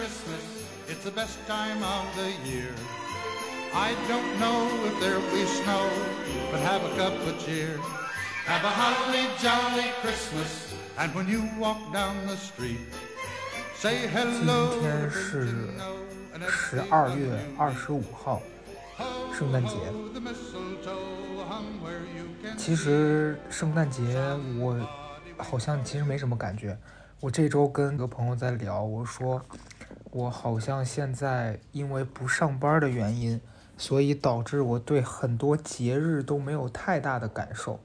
Christmas, it's the best time of the year. I don't know if there'll be snow, but have a cup of cheer. Have a holly jolly Christmas, and when you walk down the street, say hello. 今天是十二月二十五号，圣诞节。其实圣诞节我好像其实没什么感觉。我这周跟个朋友在聊，我说我好像现在因为不上班的原因。所以导致我对很多节日都没有太大的感受，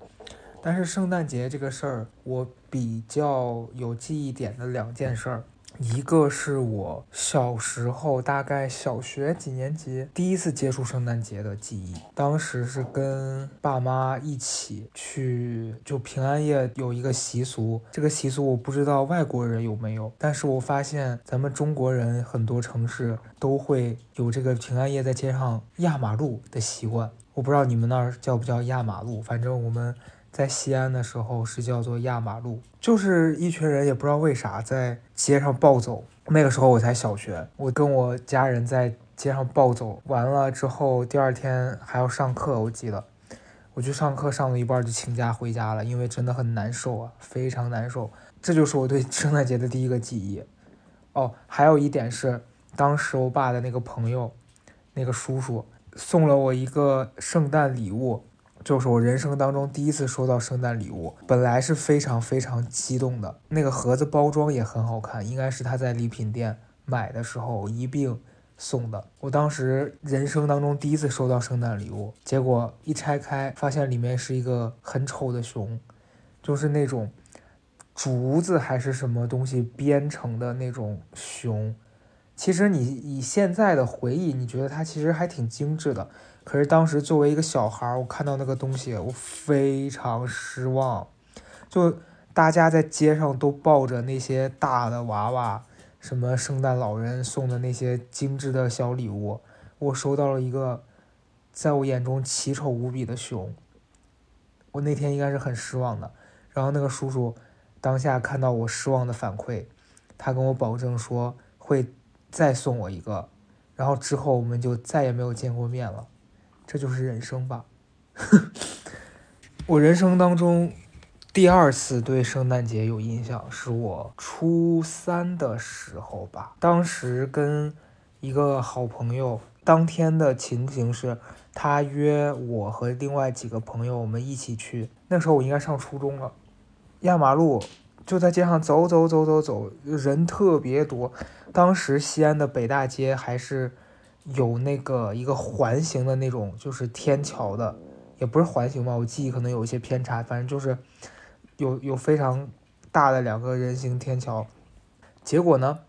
但是圣诞节这个事儿，我比较有记忆点的两件事儿。一个是我小时候，大概小学几年级第一次接触圣诞节的记忆。当时是跟爸妈一起去，就平安夜有一个习俗，这个习俗我不知道外国人有没有，但是我发现咱们中国人很多城市都会有这个平安夜在街上压马路的习惯。我不知道你们那儿叫不叫压马路，反正我们。在西安的时候是叫做压马路，就是一群人也不知道为啥在街上暴走。那个时候我才小学，我跟我家人在街上暴走完了之后，第二天还要上课，我记得我去上课上了一半就请假回家了，因为真的很难受啊，非常难受。这就是我对圣诞节的第一个记忆。哦，还有一点是，当时我爸的那个朋友，那个叔叔送了我一个圣诞礼物。就是我人生当中第一次收到圣诞礼物，本来是非常非常激动的。那个盒子包装也很好看，应该是他在礼品店买的时候一并送的。我当时人生当中第一次收到圣诞礼物，结果一拆开，发现里面是一个很丑的熊，就是那种竹子还是什么东西编成的那种熊。其实你以现在的回忆，你觉得它其实还挺精致的。可是当时作为一个小孩儿，我看到那个东西，我非常失望。就大家在街上都抱着那些大的娃娃，什么圣诞老人送的那些精致的小礼物，我收到了一个在我眼中奇丑无比的熊。我那天应该是很失望的。然后那个叔叔当下看到我失望的反馈，他跟我保证说会再送我一个，然后之后我们就再也没有见过面了。这就是人生吧。我人生当中第二次对圣诞节有印象，是我初三的时候吧。当时跟一个好朋友，当天的情形是，他约我和另外几个朋友，我们一起去。那时候我应该上初中了。压马路就在街上走走走走走，人特别多。当时西安的北大街还是。有那个一个环形的那种，就是天桥的，也不是环形吧，我记忆可能有一些偏差，反正就是有有非常大的两个人行天桥。结果呢，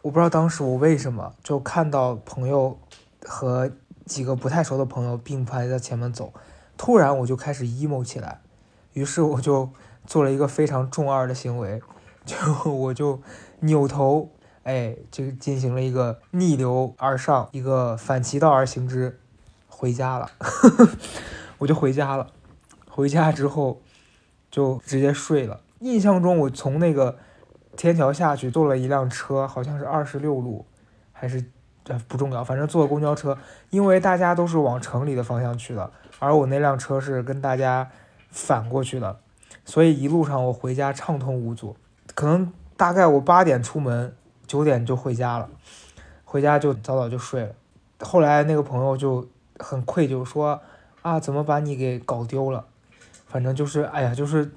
我不知道当时我为什么就看到朋友和几个不太熟的朋友并排在前面走，突然我就开始 emo 起来，于是我就做了一个非常中二的行为，就我就扭头。哎，就进行了一个逆流而上，一个反其道而行之，回家了，我就回家了。回家之后就直接睡了。印象中，我从那个天桥下去，坐了一辆车，好像是二十六路，还是呃不重要，反正坐公交车。因为大家都是往城里的方向去的，而我那辆车是跟大家反过去的，所以一路上我回家畅通无阻。可能大概我八点出门。九点就回家了，回家就早早就睡了。后来那个朋友就很愧疚，说：“啊，怎么把你给搞丢了？”反正就是，哎呀，就是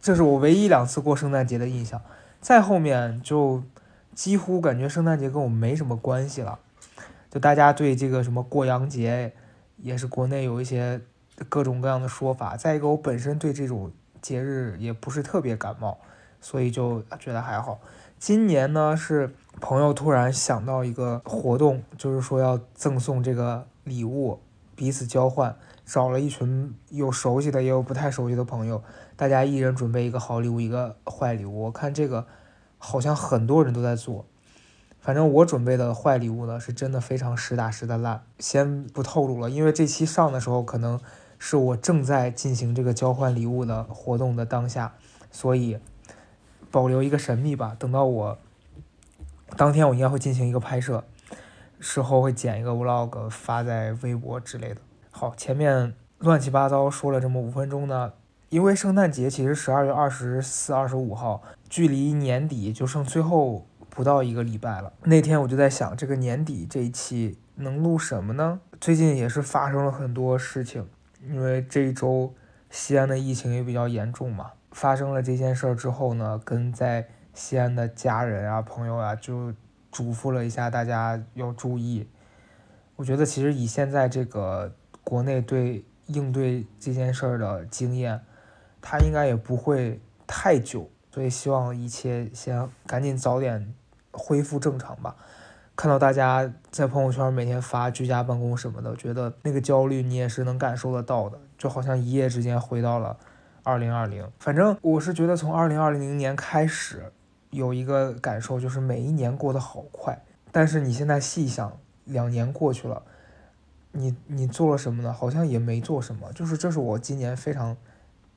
这是我唯一两次过圣诞节的印象。再后面就几乎感觉圣诞节跟我没什么关系了。就大家对这个什么过洋节，也是国内有一些各种各样的说法。再一个，我本身对这种节日也不是特别感冒，所以就觉得还好。今年呢是朋友突然想到一个活动，就是说要赠送这个礼物，彼此交换，找了一群有熟悉的也有不太熟悉的朋友，大家一人准备一个好礼物，一个坏礼物。我看这个好像很多人都在做，反正我准备的坏礼物呢是真的非常实打实的烂，先不透露了，因为这期上的时候可能是我正在进行这个交换礼物的活动的当下，所以。保留一个神秘吧，等到我当天我应该会进行一个拍摄，事后会剪一个 vlog 发在微博之类的。好，前面乱七八糟说了这么五分钟呢，因为圣诞节其实十二月二十四、二十五号，距离年底就剩最后不到一个礼拜了。那天我就在想，这个年底这一期能录什么呢？最近也是发生了很多事情，因为这一周西安的疫情也比较严重嘛。发生了这件事儿之后呢，跟在西安的家人啊、朋友啊，就嘱咐了一下大家要注意。我觉得其实以现在这个国内对应对这件事儿的经验，它应该也不会太久，所以希望一切先赶紧早点恢复正常吧。看到大家在朋友圈每天发居家办公什么的，觉得那个焦虑你也是能感受得到的，就好像一夜之间回到了。二零二零，反正我是觉得从二零二零年开始，有一个感受就是每一年过得好快。但是你现在细想，两年过去了，你你做了什么呢？好像也没做什么。就是这是我今年非常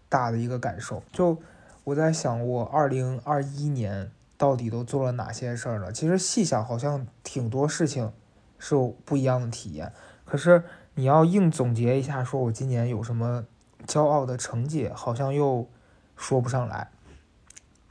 大的一个感受。就我在想，我二零二一年到底都做了哪些事儿呢？其实细想，好像挺多事情是不一样的体验。可是你要硬总结一下，说我今年有什么？骄傲的成绩好像又说不上来。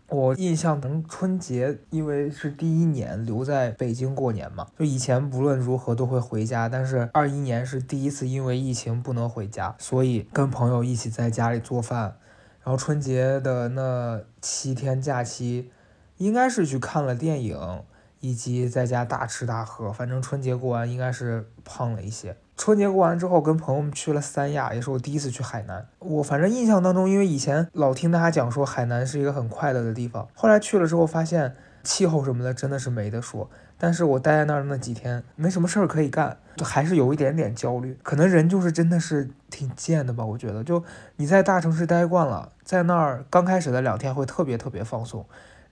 我印象中春节，因为是第一年留在北京过年嘛，就以前不论如何都会回家，但是二一年是第一次因为疫情不能回家，所以跟朋友一起在家里做饭。然后春节的那七天假期，应该是去看了电影，以及在家大吃大喝。反正春节过完应该是胖了一些。春节过完之后，跟朋友们去了三亚，也是我第一次去海南。我反正印象当中，因为以前老听大家讲说海南是一个很快乐的地方，后来去了之后发现气候什么的真的是没得说。但是我待在那儿那几天没什么事儿可以干，就还是有一点点焦虑。可能人就是真的是挺贱的吧，我觉得。就你在大城市待惯了，在那儿刚开始的两天会特别特别放松，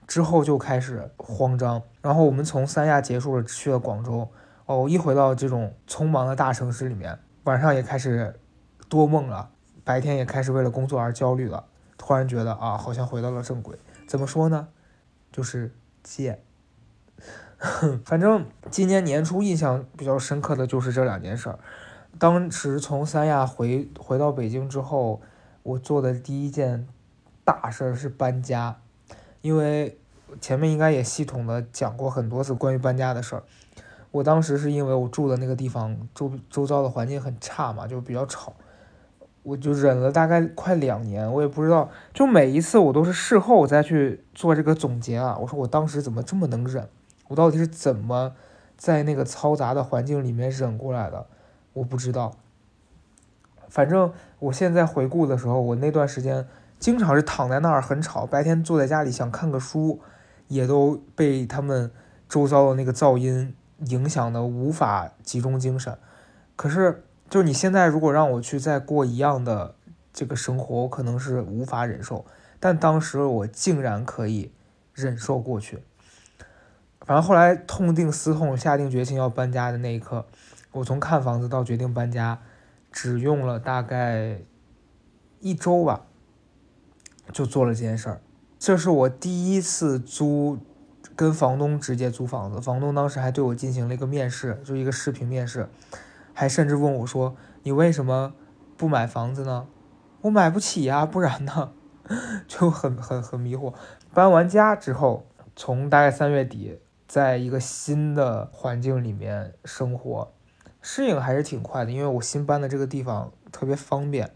之后就开始慌张。然后我们从三亚结束了，去了广州。哦，一回到这种匆忙的大城市里面，晚上也开始多梦了，白天也开始为了工作而焦虑了。突然觉得啊，好像回到了正轨。怎么说呢？就是贱。反正今年年初印象比较深刻的就是这两件事儿。当时从三亚回回到北京之后，我做的第一件大事儿是搬家，因为前面应该也系统的讲过很多次关于搬家的事儿。我当时是因为我住的那个地方周周遭的环境很差嘛，就比较吵，我就忍了大概快两年，我也不知道，就每一次我都是事后再去做这个总结啊。我说我当时怎么这么能忍？我到底是怎么在那个嘈杂的环境里面忍过来的？我不知道。反正我现在回顾的时候，我那段时间经常是躺在那儿很吵，白天坐在家里想看个书，也都被他们周遭的那个噪音。影响的无法集中精神，可是就你现在如果让我去再过一样的这个生活，我可能是无法忍受。但当时我竟然可以忍受过去。反正后来痛定思痛，下定决心要搬家的那一刻，我从看房子到决定搬家，只用了大概一周吧，就做了这件事儿。这是我第一次租。跟房东直接租房子，房东当时还对我进行了一个面试，就一个视频面试，还甚至问我说：“你为什么不买房子呢？”我买不起呀，不然呢？就很很很迷惑。搬完家之后，从大概三月底，在一个新的环境里面生活，适应还是挺快的，因为我新搬的这个地方特别方便，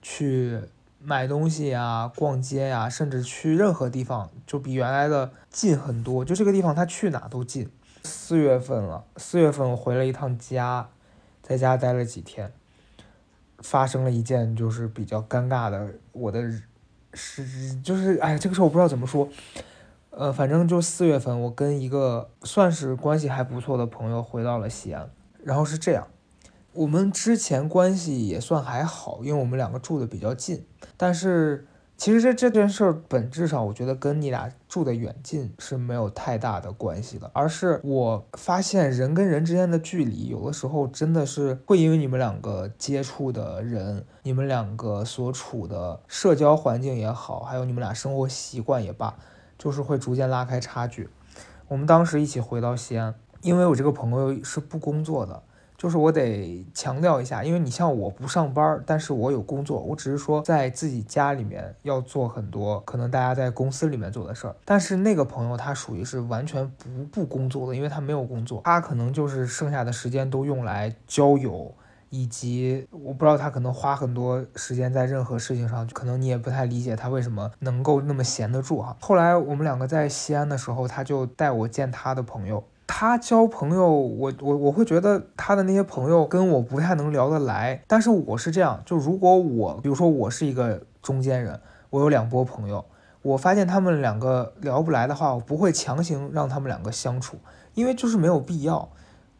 去。买东西呀，逛街呀，甚至去任何地方，就比原来的近很多。就这个地方，他去哪都近。四月份了，四月份我回了一趟家，在家待了几天，发生了一件就是比较尴尬的，我的是就是哎，这个事我不知道怎么说。呃，反正就四月份，我跟一个算是关系还不错的朋友回到了西安，然后是这样。我们之前关系也算还好，因为我们两个住的比较近。但是其实这这件事儿本质上，我觉得跟你俩住的远近是没有太大的关系的，而是我发现人跟人之间的距离，有的时候真的是会因为你们两个接触的人，你们两个所处的社交环境也好，还有你们俩生活习惯也罢，就是会逐渐拉开差距。我们当时一起回到西安，因为我这个朋友是不工作的。就是我得强调一下，因为你像我不上班，但是我有工作，我只是说在自己家里面要做很多可能大家在公司里面做的事儿。但是那个朋友他属于是完全不不工作的，因为他没有工作，他可能就是剩下的时间都用来交友，以及我不知道他可能花很多时间在任何事情上，可能你也不太理解他为什么能够那么闲得住哈。后来我们两个在西安的时候，他就带我见他的朋友。他交朋友，我我我会觉得他的那些朋友跟我不太能聊得来。但是我是这样，就如果我，比如说我是一个中间人，我有两波朋友，我发现他们两个聊不来的话，我不会强行让他们两个相处，因为就是没有必要。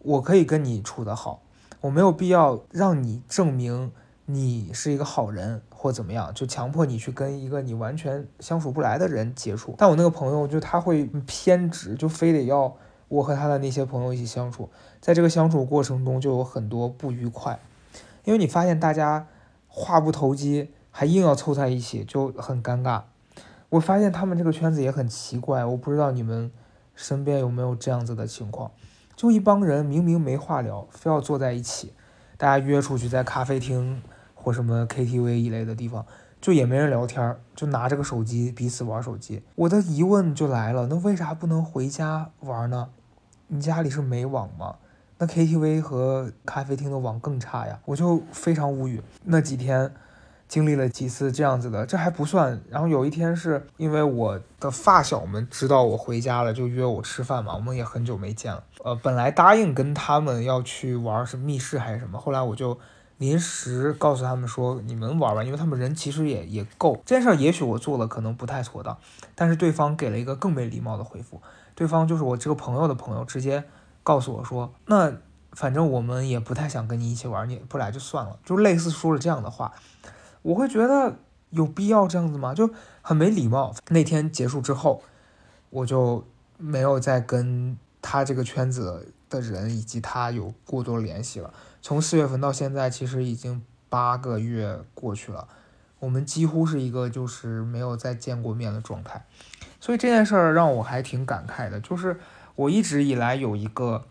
我可以跟你处得好，我没有必要让你证明你是一个好人或怎么样，就强迫你去跟一个你完全相处不来的人接触。但我那个朋友就他会偏执，就非得要。我和他的那些朋友一起相处，在这个相处过程中就有很多不愉快，因为你发现大家话不投机，还硬要凑在一起，就很尴尬。我发现他们这个圈子也很奇怪，我不知道你们身边有没有这样子的情况，就一帮人明明没话聊，非要坐在一起，大家约出去在咖啡厅或什么 KTV 一类的地方。就也没人聊天，就拿着个手机彼此玩手机。我的疑问就来了，那为啥不能回家玩呢？你家里是没网吗？那 KTV 和咖啡厅的网更差呀！我就非常无语。那几天经历了几次这样子的，这还不算。然后有一天是因为我的发小们知道我回家了，就约我吃饭嘛。我们也很久没见了。呃，本来答应跟他们要去玩是密室还是什么，后来我就。临时告诉他们说你们玩玩，因为他们人其实也也够。这件事儿也许我做了可能不太妥当，但是对方给了一个更没礼貌的回复。对方就是我这个朋友的朋友，直接告诉我说，那反正我们也不太想跟你一起玩，你不来就算了，就类似说了这样的话。我会觉得有必要这样子吗？就很没礼貌。那天结束之后，我就没有再跟他这个圈子的人以及他有过多联系了。从四月份到现在，其实已经八个月过去了，我们几乎是一个就是没有再见过面的状态，所以这件事儿让我还挺感慨的。就是我一直以来有一个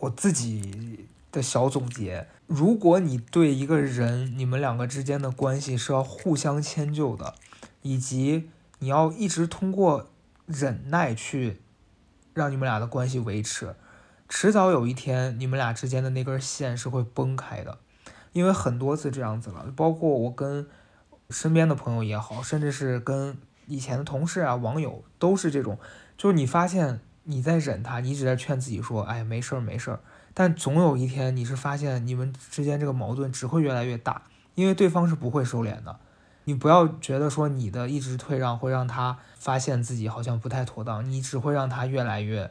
我自己的小总结：如果你对一个人，你们两个之间的关系是要互相迁就的，以及你要一直通过忍耐去让你们俩的关系维持。迟早有一天，你们俩之间的那根线是会崩开的，因为很多次这样子了，包括我跟身边的朋友也好，甚至是跟以前的同事啊、网友都是这种，就是你发现你在忍他，你一直在劝自己说，哎，没事儿没事儿，但总有一天你是发现你们之间这个矛盾只会越来越大，因为对方是不会收敛的，你不要觉得说你的一直退让会让他发现自己好像不太妥当，你只会让他越来越。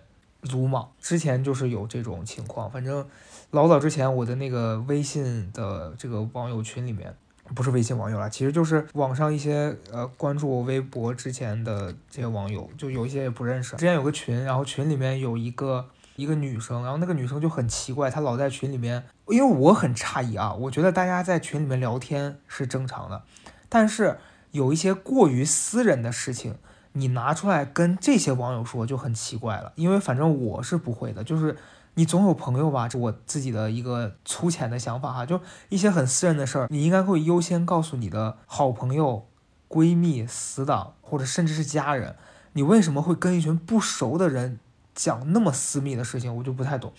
鲁莽，之前就是有这种情况。反正老早之前，我的那个微信的这个网友群里面，不是微信网友了，其实就是网上一些呃关注我微博之前的这些网友，就有一些也不认识。之前有个群，然后群里面有一个一个女生，然后那个女生就很奇怪，她老在群里面，因为我很诧异啊，我觉得大家在群里面聊天是正常的，但是有一些过于私人的事情。你拿出来跟这些网友说就很奇怪了，因为反正我是不会的，就是你总有朋友吧，这我自己的一个粗浅的想法哈，就一些很私人的事儿，你应该会优先告诉你的好朋友、闺蜜、死党或者甚至是家人。你为什么会跟一群不熟的人讲那么私密的事情？我就不太懂，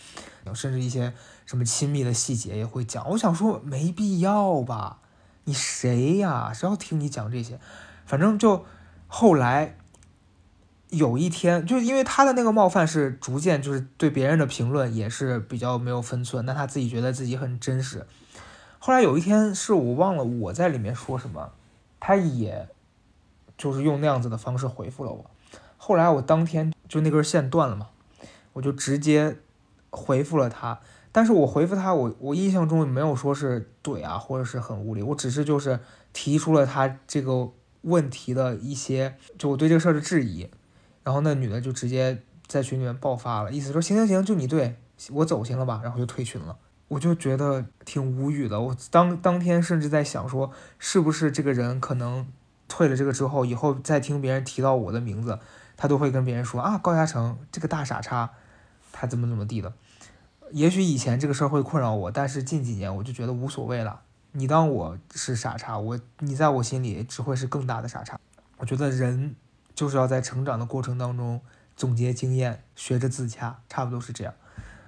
甚至一些什么亲密的细节也会讲。我想说没必要吧，你谁呀？谁要听你讲这些？反正就后来。有一天，就因为他的那个冒犯是逐渐，就是对别人的评论也是比较没有分寸，那他自己觉得自己很真实。后来有一天是我忘了我在里面说什么，他也就是用那样子的方式回复了我。后来我当天就那根线断了嘛，我就直接回复了他。但是我回复他，我我印象中没有说是怼啊，或者是很无理，我只是就是提出了他这个问题的一些，就我对这个事儿的质疑。然后那女的就直接在群里面爆发了，意思说行行行，就你对我走行了吧，然后就退群了。我就觉得挺无语的。我当当天甚至在想说，是不是这个人可能退了这个之后，以后再听别人提到我的名字，他都会跟别人说啊，高嘉诚这个大傻叉，他怎么怎么地的。也许以前这个事儿会困扰我，但是近几年我就觉得无所谓了。你当我是傻叉，我你在我心里只会是更大的傻叉。我觉得人就是要在成长的过程当中总结经验，学着自洽，差不多是这样。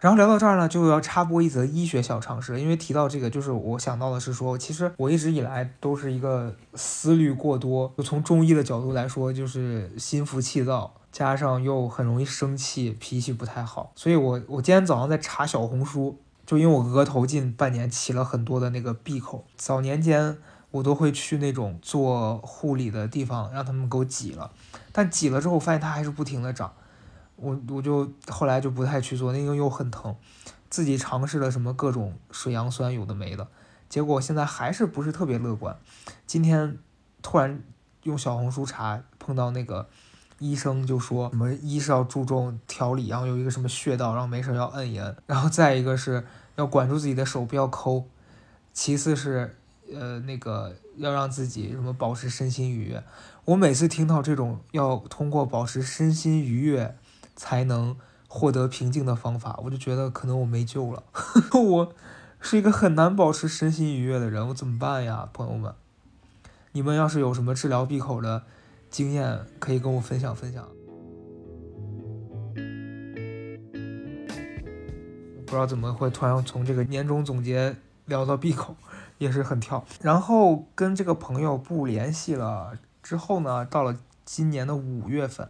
然后聊到这儿呢，就要插播一则医学小常识，因为提到这个，就是我想到的是说，其实我一直以来都是一个思虑过多，就从中医的角度来说，就是心浮气躁。加上又很容易生气，脾气不太好，所以我我今天早上在查小红书，就因为我额头近半年起了很多的那个闭口，早年间我都会去那种做护理的地方，让他们给我挤了，但挤了之后发现它还是不停的长，我我就后来就不太去做，那个又很疼，自己尝试了什么各种水杨酸有的没的，结果现在还是不是特别乐观，今天突然用小红书查碰到那个。医生就说什么一是要注重调理，然后有一个什么穴道，然后没事要摁一摁，然后再一个是要管住自己的手不要抠，其次是呃那个要让自己什么保持身心愉悦。我每次听到这种要通过保持身心愉悦才能获得平静的方法，我就觉得可能我没救了。我是一个很难保持身心愉悦的人，我怎么办呀，朋友们？你们要是有什么治疗闭口的？经验可以跟我分享分享。不知道怎么会突然从这个年终总结聊到闭口，也是很跳。然后跟这个朋友不联系了之后呢，到了今年的五月份，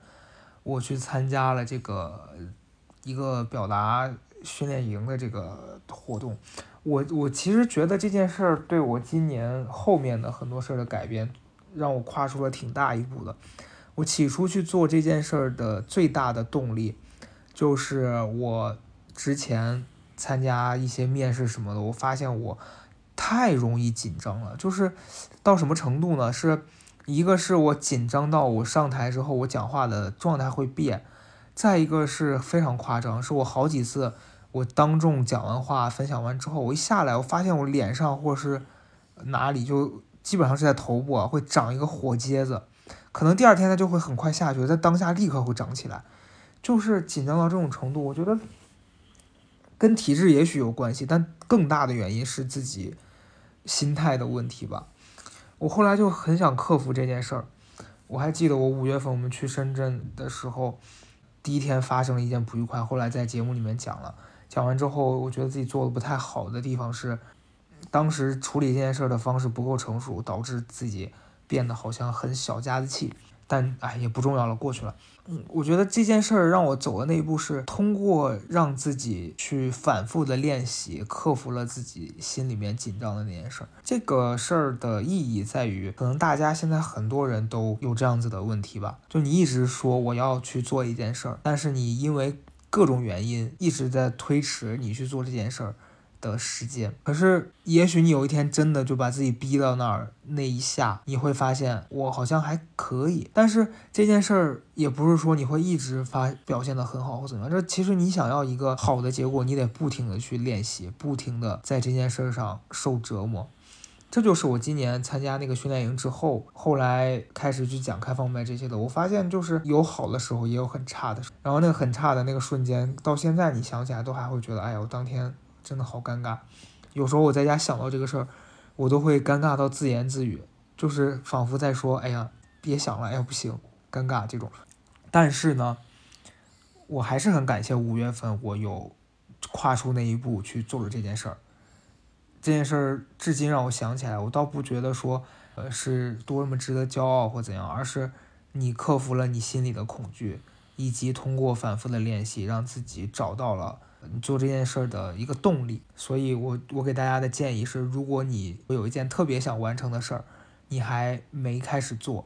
我去参加了这个一个表达训练营的这个活动。我我其实觉得这件事儿对我今年后面的很多事儿的改变。让我跨出了挺大一步的。我起初去做这件事儿的最大的动力，就是我之前参加一些面试什么的，我发现我太容易紧张了。就是到什么程度呢？是一个是我紧张到我上台之后，我讲话的状态会变；再一个是非常夸张，是我好几次我当众讲完话、分享完之后，我一下来，我发现我脸上或者是哪里就。基本上是在头部啊，会长一个火疖子，可能第二天它就会很快下去，在当下立刻会长起来，就是紧张到这种程度。我觉得跟体质也许有关系，但更大的原因是自己心态的问题吧。我后来就很想克服这件事儿。我还记得我五月份我们去深圳的时候，第一天发生了一件不愉快，后来在节目里面讲了。讲完之后，我觉得自己做的不太好的地方是。当时处理这件事儿的方式不够成熟，导致自己变得好像很小家子气。但哎，也不重要了，过去了。嗯，我觉得这件事儿让我走的那一步是通过让自己去反复的练习，克服了自己心里面紧张的那件事儿。这个事儿的意义在于，可能大家现在很多人都有这样子的问题吧，就你一直说我要去做一件事儿，但是你因为各种原因一直在推迟你去做这件事儿。的时间，可是也许你有一天真的就把自己逼到那儿，那一下你会发现我好像还可以。但是这件事儿也不是说你会一直发表现的很好或怎么样。这其实你想要一个好的结果，你得不停的去练习，不停的在这件事儿上受折磨。这就是我今年参加那个训练营之后，后来开始去讲开放麦这些的，我发现就是有好的时候，也有很差的时候。然后那个很差的那个瞬间，到现在你想起来都还会觉得，哎呀，我当天。真的好尴尬，有时候我在家想到这个事儿，我都会尴尬到自言自语，就是仿佛在说：“哎呀，别想了，哎呀不行，尴尬这种。”但是呢，我还是很感谢五月份我有跨出那一步去做了这件事儿。这件事儿至今让我想起来，我倒不觉得说，呃，是多么值得骄傲或怎样，而是你克服了你心里的恐惧，以及通过反复的练习，让自己找到了。你做这件事儿的一个动力，所以我我给大家的建议是，如果你有一件特别想完成的事儿，你还没开始做，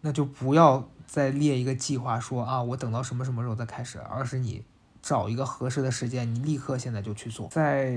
那就不要再列一个计划说啊，我等到什么什么时候再开始，而是你找一个合适的时间，你立刻现在就去做。在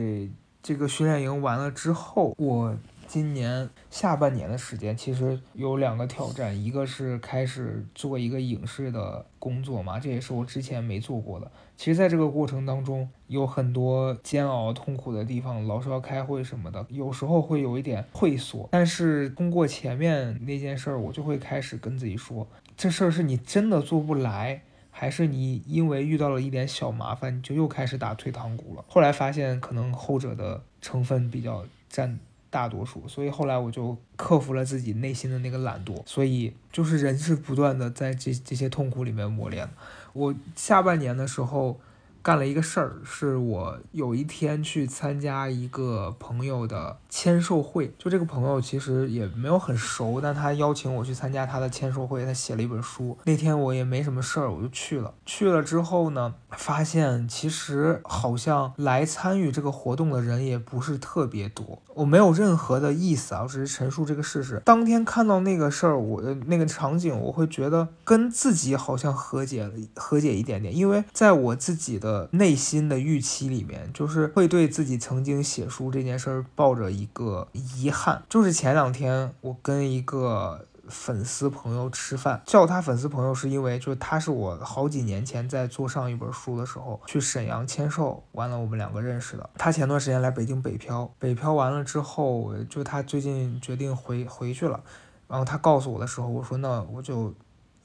这个训练营完了之后，我。今年下半年的时间，其实有两个挑战，一个是开始做一个影视的工作嘛，这也是我之前没做过的。其实，在这个过程当中，有很多煎熬、痛苦的地方，老是要开会什么的，有时候会有一点退缩。但是通过前面那件事儿，我就会开始跟自己说，这事儿是你真的做不来，还是你因为遇到了一点小麻烦，你就又开始打退堂鼓了？后来发现可能后者的成分比较占大多数，所以后来我就克服了自己内心的那个懒惰。所以就是人是不断的在这这些痛苦里面磨练。我下半年的时候。干了一个事儿，是我有一天去参加一个朋友的签售会，就这个朋友其实也没有很熟，但他邀请我去参加他的签售会，他写了一本书。那天我也没什么事儿，我就去了。去了之后呢，发现其实好像来参与这个活动的人也不是特别多。我没有任何的意思啊，我只是陈述这个事实。当天看到那个事儿，我的那个场景，我会觉得跟自己好像和解了，和解一点点，因为在我自己的。内心的预期里面，就是会对自己曾经写书这件事儿抱着一个遗憾。就是前两天我跟一个粉丝朋友吃饭，叫他粉丝朋友是因为，就是他是我好几年前在做上一本书的时候去沈阳签售，完了我们两个认识的。他前段时间来北京北漂，北漂完了？之后，就他最近决定回回去了。然后他告诉我的时候，我说那我就，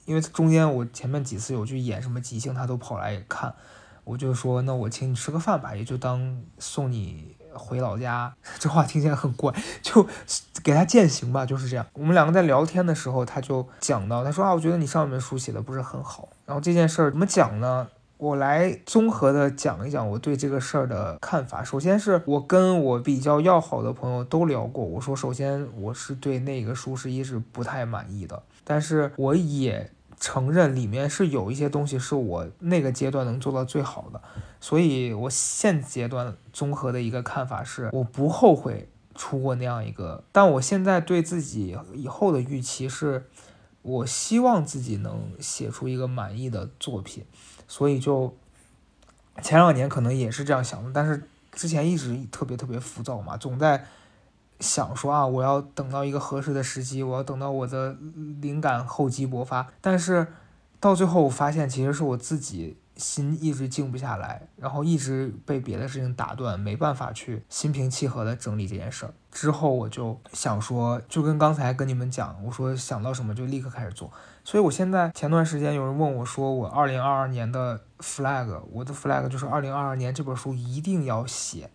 因为中间我前面几次有去演什么即兴，他都跑来看。我就说，那我请你吃个饭吧，也就当送你回老家。这话听起来很怪，就给他践行吧，就是这样。我们两个在聊天的时候，他就讲到，他说啊，我觉得你上一本书写的不是很好。然后这件事儿怎么讲呢？我来综合的讲一讲我对这个事儿的看法。首先是我跟我比较要好的朋友都聊过，我说首先我是对那个书是一直不太满意的，但是我也。承认里面是有一些东西是我那个阶段能做到最好的，所以我现阶段综合的一个看法是，我不后悔出过那样一个，但我现在对自己以后的预期是，我希望自己能写出一个满意的作品，所以就前两年可能也是这样想的，但是之前一直特别特别浮躁嘛，总在。想说啊，我要等到一个合适的时机，我要等到我的灵感厚积薄发。但是到最后，我发现其实是我自己心一直静不下来，然后一直被别的事情打断，没办法去心平气和的整理这件事儿。之后我就想说，就跟刚才跟你们讲，我说想到什么就立刻开始做。所以我现在前段时间有人问我说，我二零二二年的 flag，我的 flag 就是二零二二年这本书一定要写，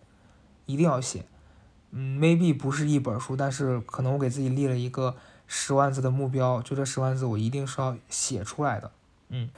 一定要写。嗯，maybe 不是一本书，但是可能我给自己立了一个十万字的目标，就这十万字我一定是要写出来的。嗯，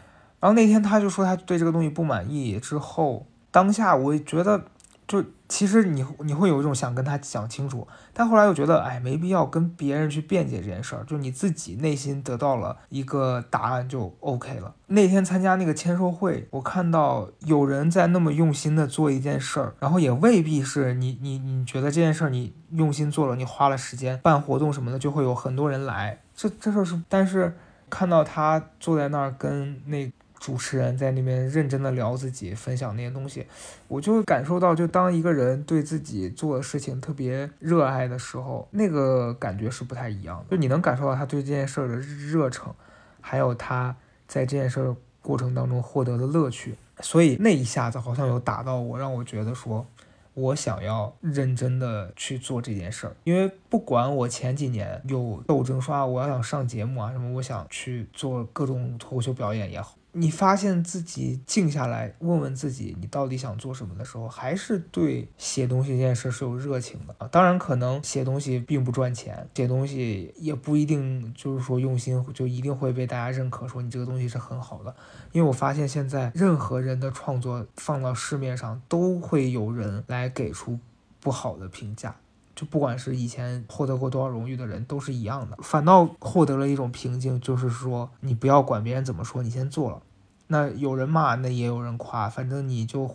然后那天他就说他对这个东西不满意，之后当下我觉得。就其实你你会有一种想跟他讲清楚，但后来又觉得哎没必要跟别人去辩解这件事儿，就你自己内心得到了一个答案就 OK 了。那天参加那个签售会，我看到有人在那么用心的做一件事儿，然后也未必是你你你觉得这件事儿你用心做了，你花了时间办活动什么的，就会有很多人来。这这事儿是，但是看到他坐在那儿跟那。主持人在那边认真的聊自己，分享那些东西，我就会感受到，就当一个人对自己做的事情特别热爱的时候，那个感觉是不太一样的。就你能感受到他对这件事的热诚，还有他在这件事过程当中获得的乐趣，所以那一下子好像有打到我，让我觉得说，我想要认真的去做这件事儿。因为不管我前几年有斗争，说啊我要想上节目啊什么，我想去做各种脱口秀表演也好。你发现自己静下来问问自己，你到底想做什么的时候，还是对写东西这件事是有热情的啊。当然，可能写东西并不赚钱，写东西也不一定就是说用心就一定会被大家认可，说你这个东西是很好的。因为我发现现在任何人的创作放到市面上，都会有人来给出不好的评价。就不管是以前获得过多少荣誉的人，都是一样的，反倒获得了一种平静，就是说你不要管别人怎么说，你先做了，那有人骂，那也有人夸，反正你就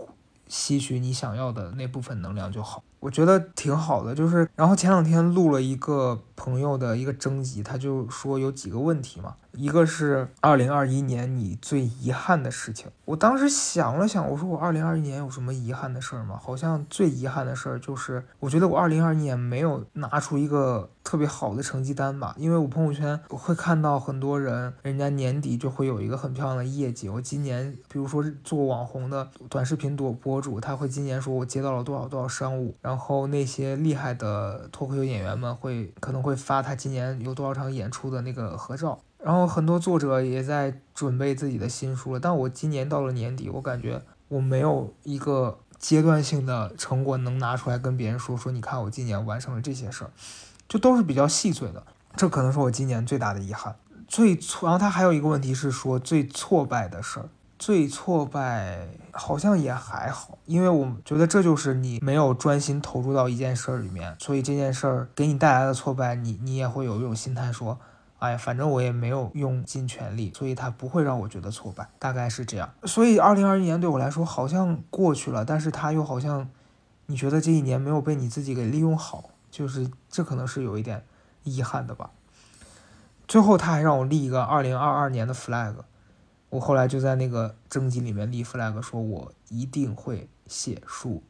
吸取你想要的那部分能量就好。我觉得挺好的，就是然后前两天录了一个朋友的一个征集，他就说有几个问题嘛。一个是二零二一年你最遗憾的事情，我当时想了想，我说我二零二一年有什么遗憾的事儿吗？好像最遗憾的事儿就是，我觉得我二零二一年没有拿出一个特别好的成绩单吧。因为我朋友圈我会看到很多人，人家年底就会有一个很漂亮的业绩。我今年，比如说做网红的短视频多博主，他会今年说我接到了多少多少商务，然后那些厉害的脱口秀演员们会可能会发他今年有多少场演出的那个合照。然后很多作者也在准备自己的新书了，但我今年到了年底，我感觉我没有一个阶段性的成果能拿出来跟别人说说，你看我今年完成了这些事儿，就都是比较细碎的，这可能是我今年最大的遗憾。最挫，然后他还有一个问题是说最挫败的事儿，最挫败好像也还好，因为我觉得这就是你没有专心投入到一件事儿里面，所以这件事儿给你带来的挫败，你你也会有一种心态说。哎，反正我也没有用尽全力，所以它不会让我觉得挫败，大概是这样。所以，二零二一年对我来说好像过去了，但是它又好像，你觉得这一年没有被你自己给利用好，就是这可能是有一点遗憾的吧。最后，他还让我立一个二零二二年的 flag，我后来就在那个征集里面立 flag，说我一定会写书，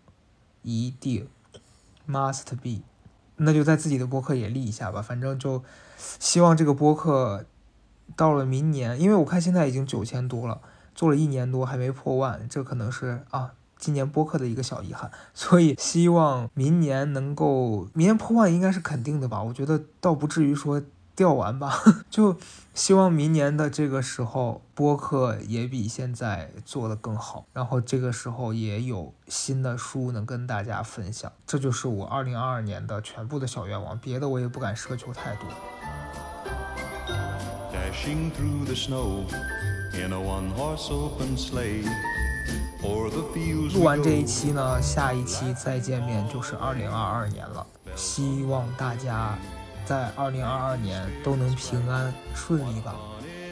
一定，must be。那就在自己的播客也立一下吧，反正就希望这个播客到了明年，因为我看现在已经九千多了，做了一年多还没破万，这可能是啊今年播客的一个小遗憾，所以希望明年能够明年破万应该是肯定的吧，我觉得倒不至于说。掉完吧，就希望明年的这个时候播客也比现在做的更好，然后这个时候也有新的书能跟大家分享，这就是我二零二二年的全部的小愿望，别的我也不敢奢求太多。Dash through the snow in a one horse open slave 录完这一期呢，下一期再见面就是二零二二年了，希望大家。在二零二二年都能平安顺利吧，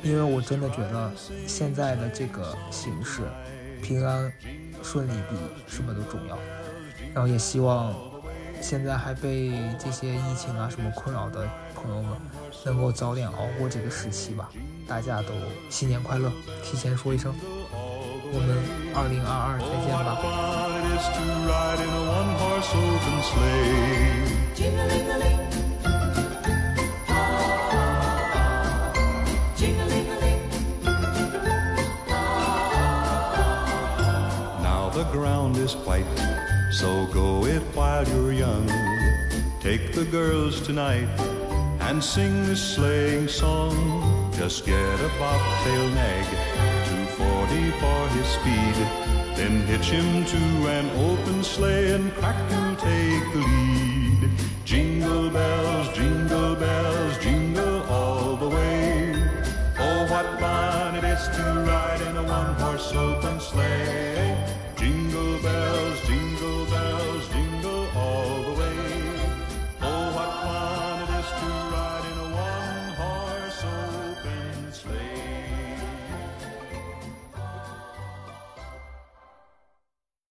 因为我真的觉得现在的这个形势，平安顺利比什么都重要。然后也希望现在还被这些疫情啊什么困扰的朋友们，能够早点熬过这个时期吧。大家都新年快乐，提前说一声，我们二零二二再见吧。Is white, so go it while you're young. Take the girls tonight and sing the sleighing song. Just get a bobtail nag, 240 for his speed. Then hitch him to an open sleigh and crack will take the lead. Jingle bells, jingle bells, jingle all the way. Oh, what fun it is to ride in a one-horse open sleigh bells